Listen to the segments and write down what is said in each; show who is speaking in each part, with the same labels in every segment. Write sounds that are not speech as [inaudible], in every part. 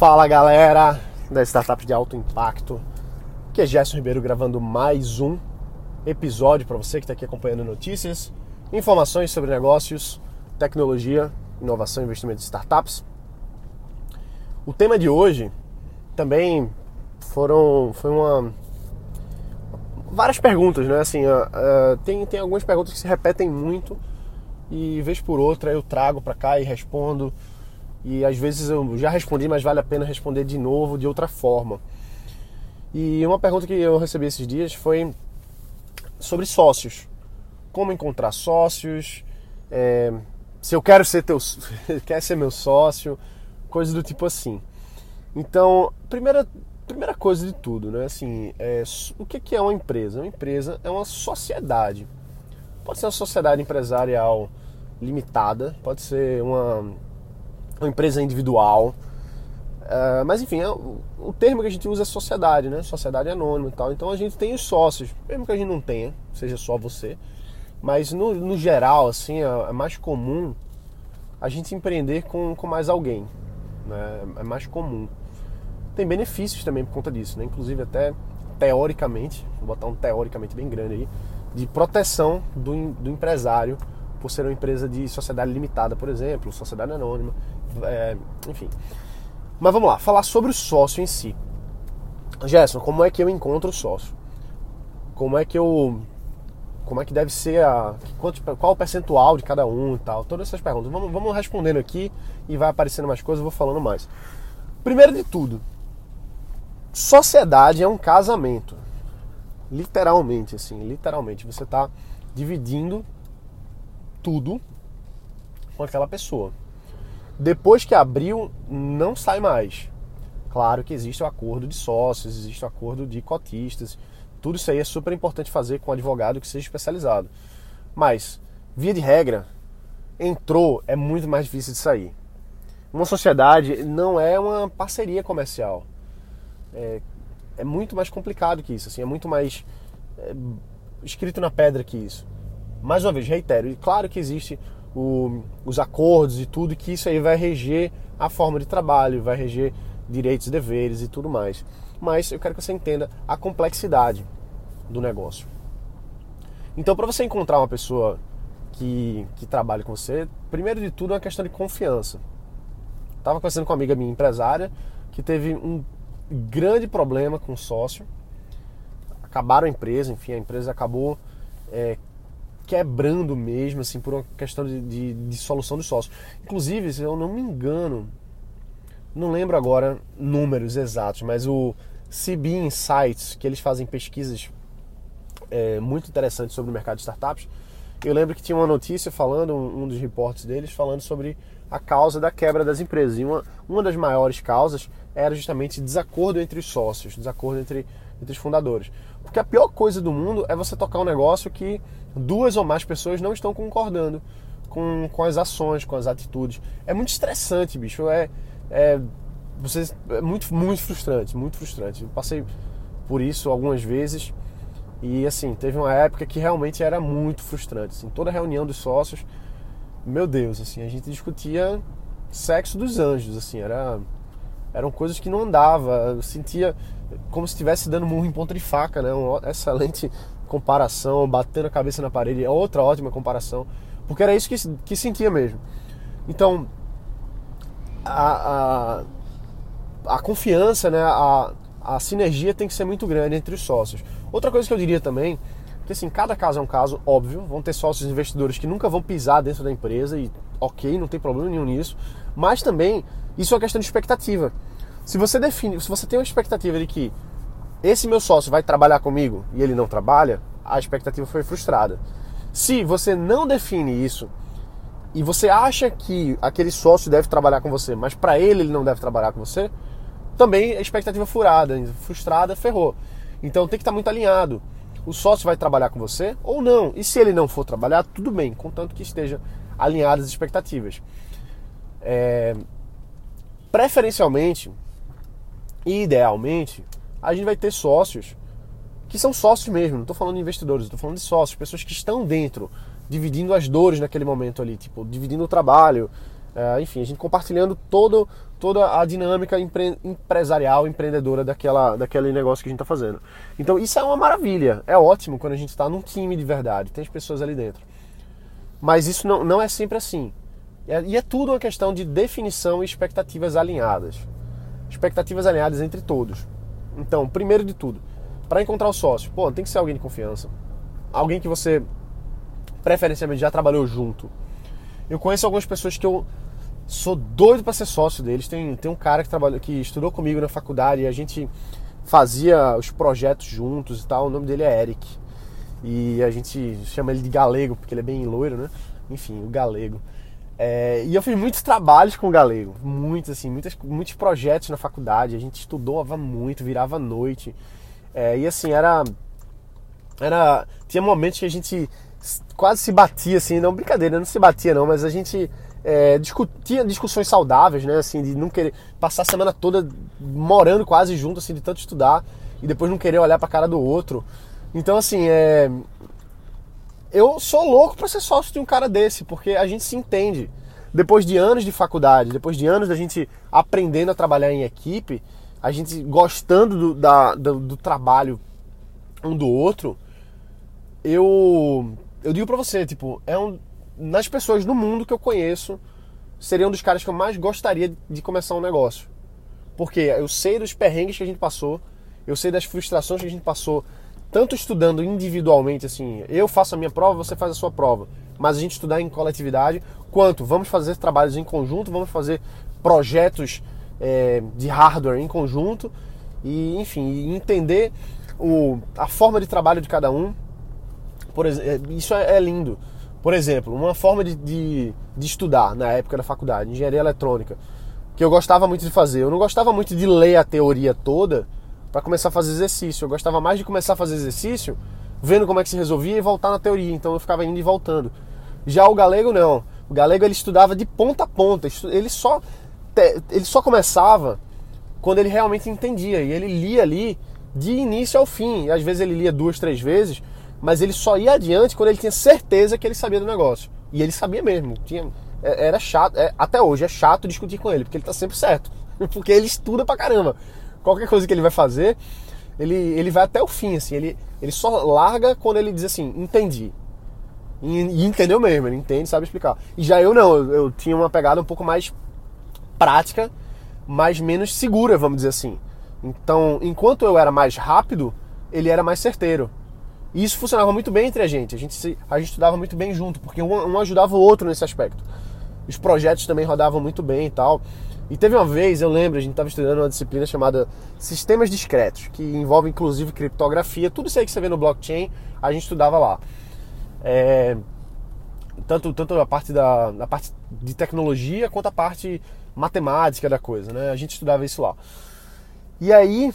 Speaker 1: Fala galera da Startup de Alto Impacto, que é Gerson Ribeiro gravando mais um episódio para você que está aqui acompanhando notícias, informações sobre negócios, tecnologia, inovação e investimento de startups. O tema de hoje também foram foi uma várias perguntas, né? Assim, uh, uh, tem, tem algumas perguntas que se repetem muito e vez por outra eu trago para cá e respondo. E às vezes eu já respondi, mas vale a pena responder de novo de outra forma. E uma pergunta que eu recebi esses dias foi sobre sócios. Como encontrar sócios? É, se eu quero ser teu, [laughs] quer ser meu sócio, coisas do tipo assim. Então, primeira primeira coisa de tudo, né? Assim, é, o que é uma empresa? Uma empresa é uma sociedade. Pode ser uma sociedade empresarial limitada, pode ser uma, uma empresa individual. Uh, mas enfim, é, o, termo que a gente usa é sociedade, né? Sociedade anônima e tal. Então a gente tem os sócios, mesmo que a gente não tenha, seja só você. Mas no, no geral, assim, é, é mais comum a gente empreender com, com mais alguém. Né? É mais comum tem benefícios também por conta disso, né? Inclusive até teoricamente, vou botar um teoricamente bem grande aí, de proteção do, do empresário por ser uma empresa de sociedade limitada, por exemplo, sociedade anônima, é, enfim. Mas vamos lá, falar sobre o sócio em si. Gerson, como é que eu encontro o sócio? Como é que eu. Como é que deve ser a. Qual o percentual de cada um e tal? Todas essas perguntas. Vamos, vamos respondendo aqui e vai aparecendo mais coisas, eu vou falando mais. Primeiro de tudo, Sociedade é um casamento. Literalmente, assim, literalmente. Você está dividindo tudo com aquela pessoa. Depois que abriu, não sai mais. Claro que existe o acordo de sócios, existe o acordo de cotistas. Tudo isso aí é super importante fazer com um advogado que seja especializado. Mas, via de regra, entrou, é muito mais difícil de sair. Uma sociedade não é uma parceria comercial é, é muito mais complicado que isso, assim, é muito mais é, escrito na pedra que isso. Mais uma vez, reitero, e claro que existe o, os acordos e tudo, que isso aí vai reger a forma de trabalho, vai reger direitos e deveres e tudo mais. Mas eu quero que você entenda a complexidade do negócio. Então, para você encontrar uma pessoa que, que trabalhe com você, primeiro de tudo é uma questão de confiança. Estava conversando com uma amiga minha empresária que teve um grande problema com o sócio. Acabaram a empresa, enfim, a empresa acabou é, quebrando mesmo, assim, por uma questão de, de, de solução dos sócios. Inclusive, se eu não me engano, não lembro agora números exatos, mas o CB Insights, que eles fazem pesquisas é, muito interessantes sobre o mercado de startups, eu lembro que tinha uma notícia falando, um, dos reportes deles, falando sobre a causa da quebra das empresas. E uma, uma das maiores causas era justamente desacordo entre os sócios, desacordo entre, entre os fundadores. Porque a pior coisa do mundo é você tocar um negócio que duas ou mais pessoas não estão concordando com, com as ações, com as atitudes. É muito estressante, bicho. É, é, você, é muito, muito frustrante, muito frustrante. Eu passei por isso algumas vezes e assim, teve uma época que realmente era muito frustrante. Assim, toda reunião dos sócios, meu Deus, assim, a gente discutia sexo dos anjos, assim, era eram coisas que não andava, eu sentia como se estivesse dando murro em ponta de faca, né? Uma excelente comparação, batendo a cabeça na parede, é outra ótima comparação, porque era isso que, que sentia mesmo. Então, a, a, a confiança, né? A, a sinergia tem que ser muito grande entre os sócios. Outra coisa que eu diria também, que assim, cada caso é um caso, óbvio, vão ter sócios investidores que nunca vão pisar dentro da empresa e ok, não tem problema nenhum nisso, mas também isso é uma questão de expectativa. Se você define, se você tem uma expectativa de que esse meu sócio vai trabalhar comigo e ele não trabalha, a expectativa foi frustrada. Se você não define isso e você acha que aquele sócio deve trabalhar com você, mas para ele ele não deve trabalhar com você, também a expectativa furada, frustrada, ferrou. Então tem que estar muito alinhado. O sócio vai trabalhar com você ou não. E se ele não for trabalhar, tudo bem, contanto que esteja alinhadas as expectativas. É, preferencialmente e idealmente, a gente vai ter sócios que são sócios mesmo, não estou falando de investidores, estou falando de sócios, pessoas que estão dentro, dividindo as dores naquele momento ali, tipo, dividindo o trabalho, É, enfim, a gente compartilhando todo, toda a dinâmica empre, empresarial, empreendedora daquela, daquele negócio que a gente está fazendo. Então isso é uma maravilha, é ótimo quando a gente está num time de verdade, tem as pessoas ali dentro. Mas isso não, não é sempre assim. É, e é tudo uma questão de definição e expectativas alinhadas. Expectativas alinhadas entre todos. Então, primeiro de tudo, para encontrar o sócio, pô, tem que ser alguém de confiança. Alguém que você preferencialmente já trabalhou junto. Eu conheço algumas pessoas que eu sou doido para ser sócio deles. Tem, tem um cara que trabalhou, que estudou comigo na faculdade e a gente fazia os projetos juntos e tal. O nome dele é Eric. E a gente chama ele de Galego, porque ele é bem loiro, né? Enfim, o Galego. É, e eu fiz muitos trabalhos com o Galego, muitos, assim, muitos, muitos projetos na faculdade. A gente estudava muito, virava noite. É, e assim, era. era Tinha momentos que a gente quase se batia, assim, não, brincadeira, não se batia não, mas a gente é, discussões saudáveis, né, assim, de não querer passar a semana toda morando quase junto, assim, de tanto estudar e depois não querer olhar para a cara do outro. Então, assim, é, eu sou louco para ser sócio de um cara desse, porque a gente se entende. Depois de anos de faculdade, depois de anos da gente aprendendo a trabalhar em equipe, a gente gostando do, da, do, do trabalho um do outro, eu eu digo pra você, tipo, é um nas pessoas do mundo que eu conheço, seria um dos caras que eu mais gostaria de começar um negócio. Porque eu sei dos perrengues que a gente passou, eu sei das frustrações que a gente passou, tanto estudando individualmente, assim, eu faço a minha prova, você faz a sua prova, mas a gente estudar em coletividade, quanto vamos fazer trabalhos em conjunto, vamos fazer projetos é, de hardware em conjunto e, enfim, entender o, a forma de trabalho de cada um. Por exemplo, isso é, é lindo. Por exemplo, uma forma de, de, de, estudar na época da faculdade, engenharia eletrônica, que eu gostava muito de fazer. Eu não gostava muito de ler a teoria toda para começar a fazer exercício. Eu gostava mais de começar a fazer exercício, vendo como é que se resolvia e voltar na teoria. Então eu ficava indo e voltando. Já o galego não. O galego ele estudava de ponta a ponta. Ele só, ele só começava quando ele realmente entendia. E ele lia ali de início ao fim. E às vezes ele lia duas, três vezes mas ele só ia adiante quando ele tinha certeza que ele sabia do negócio. E ele sabia mesmo. Tinha, é, era chato, é, até hoje é chato discutir com ele, porque ele tá sempre certo. [laughs] Porque ele estuda pra caramba. Qualquer coisa que ele vai fazer, ele, ele vai até o fim, assim. Ele, ele só larga quando ele diz assim, entendi. E, e entendeu mesmo, ele entende, sabe explicar. E já eu não, eu, eu tinha uma pegada um pouco mais prática, mas menos segura, vamos dizer assim. Então, enquanto eu era mais rápido, ele era mais certeiro. E isso funcionava muito bem entre a gente. A gente, se, a gente estudava muito bem junto, porque um, um ajudava o outro nesse aspecto. Os projetos também rodavam muito bem e tal. E teve uma vez, eu lembro, a gente estava estudando uma disciplina chamada Sistemas Discretos, que envolve inclusive criptografia, tudo isso aí que você vê no blockchain, a gente estudava lá. É, tanto, tanto a parte da a parte de tecnologia quanto a parte matemática da coisa, né? A gente estudava isso lá. E aí,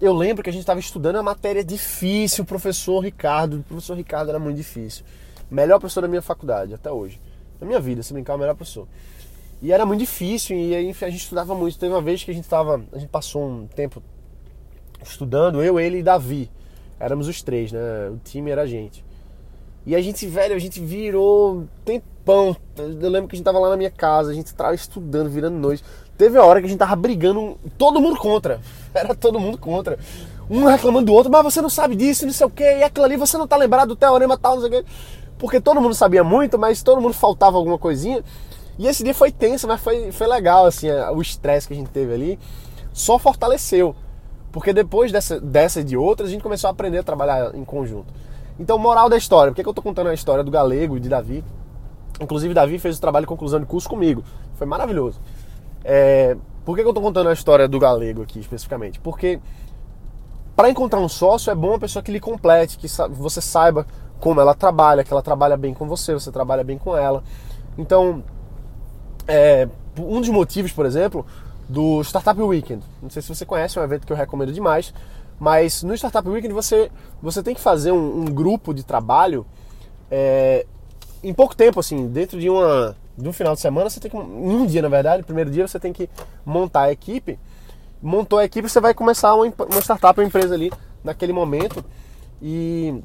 Speaker 1: eu lembro que a gente estava estudando a matéria difícil, o professor Ricardo. O professor Ricardo era muito difícil. Melhor professor da minha faculdade, até hoje. Na minha vida, se brincar, o melhor professor. E era muito difícil, e aí a gente estudava muito. Teve uma vez que a gente tava. A gente passou um tempo estudando, eu, ele e Davi. Éramos os três, né? O time era a gente. E a gente, velho, a gente virou tempão. Eu lembro que a gente tava lá na minha casa, a gente tava estudando, virando noite. Teve a hora que a gente tava brigando, todo mundo contra. Era todo mundo contra. Um reclamando do outro, mas você não sabe disso, não sei o que, e aquilo ali você não tá lembrado do teorema tal, não sei o que. Porque todo mundo sabia muito, mas todo mundo faltava alguma coisinha. E esse dia foi tenso, mas foi, foi legal, assim, o estresse que a gente teve ali só fortaleceu. Porque depois dessa, dessa e de outras, a gente começou a aprender a trabalhar em conjunto. Então, moral da história, por que, que eu tô contando a história do Galego e de Davi? Inclusive, Davi fez o trabalho de conclusão de curso comigo. Foi maravilhoso. É, por que, eu estou contando a história do galego aqui especificamente? Porque para encontrar um sócio é bom uma pessoa que lhe complete, que você saiba como ela trabalha, que ela trabalha bem com você, você trabalha bem com ela. Então, é, um dos motivos, por exemplo, do Startup Weekend. Não sei se você conhece, é um evento que eu recomendo demais. Mas no Startup Weekend você, você tem que fazer um, um grupo de trabalho é, em pouco tempo, assim, dentro de uma, um final de semana, você tem que. Em um dia, na verdade, primeiro dia você tem que montar a equipe. Montou a equipe, você vai começar uma, uma startup, uma empresa ali naquele momento. E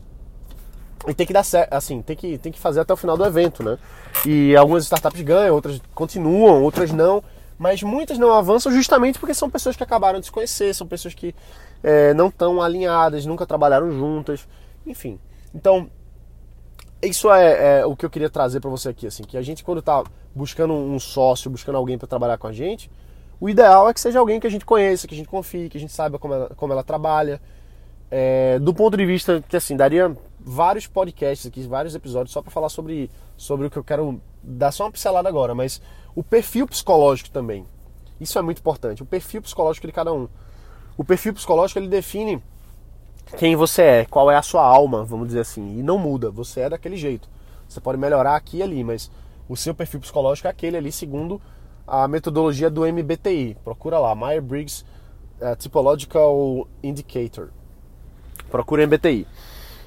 Speaker 1: E tem que dar certo, assim, tem que, tem que fazer até o final do evento, né? E algumas startups ganham, outras continuam, outras não. Mas muitas não avançam justamente porque são pessoas que acabaram de se conhecer, são pessoas que é, não estão alinhadas, nunca trabalharam juntas, enfim. Então, isso é, é o que eu queria trazer para você aqui, assim, que a gente quando está buscando um sócio, buscando alguém para trabalhar com a gente, o ideal é que seja alguém que a gente conheça, que a gente confie, que a gente saiba como ela, como ela trabalha. É, do ponto de vista que assim daria vários podcasts aqui, vários episódios só para falar sobre, sobre o que eu quero dar só uma pincelada agora, mas o perfil psicológico também. Isso é muito importante. O perfil psicológico de cada um. O perfil psicológico ele define quem você é, qual é a sua alma, vamos dizer assim, e não muda. Você é daquele jeito. Você pode melhorar aqui e ali, mas o seu perfil psicológico é aquele ali segundo a metodologia do MBTI. Procura lá, Myers-Briggs uh, Typological Indicator. Procura MBTI.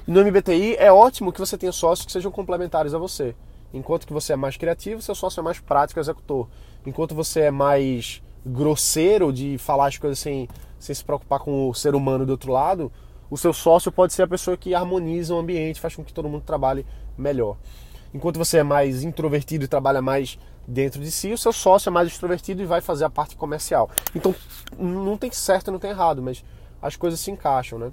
Speaker 1: No MBTI é ótimo que você tenha sócios que sejam complementares a você. Enquanto que você é mais criativo, seu sócio é mais prático executor. Enquanto você é mais grosseiro de falar as coisas sem, sem se preocupar com o ser humano do outro lado, o seu sócio pode ser a pessoa que harmoniza o ambiente, faz com que todo mundo trabalhe melhor. Enquanto você é mais introvertido e trabalha mais dentro de si, o seu sócio é mais extrovertido e vai fazer a parte comercial. Então, não tem certo, não tem errado, mas as coisas se encaixam, né?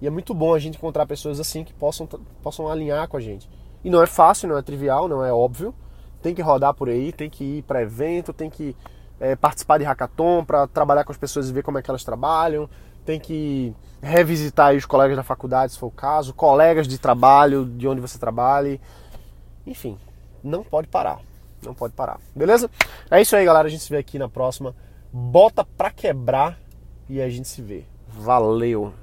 Speaker 1: E é muito bom a gente encontrar pessoas assim que possam, possam alinhar com a gente. E não é fácil, não é trivial, não é óbvio. Tem que rodar por aí, tem que ir para evento, tem que é, participar de hackathon para trabalhar com as pessoas e ver como é que elas trabalham. Tem que revisitar os colegas da faculdade, se for o caso, colegas de trabalho, de onde você trabalhe. Enfim, não pode parar. Não pode parar. Beleza? É isso aí, galera. A gente se vê aqui na próxima. Bota pra quebrar e a gente se vê. Valeu!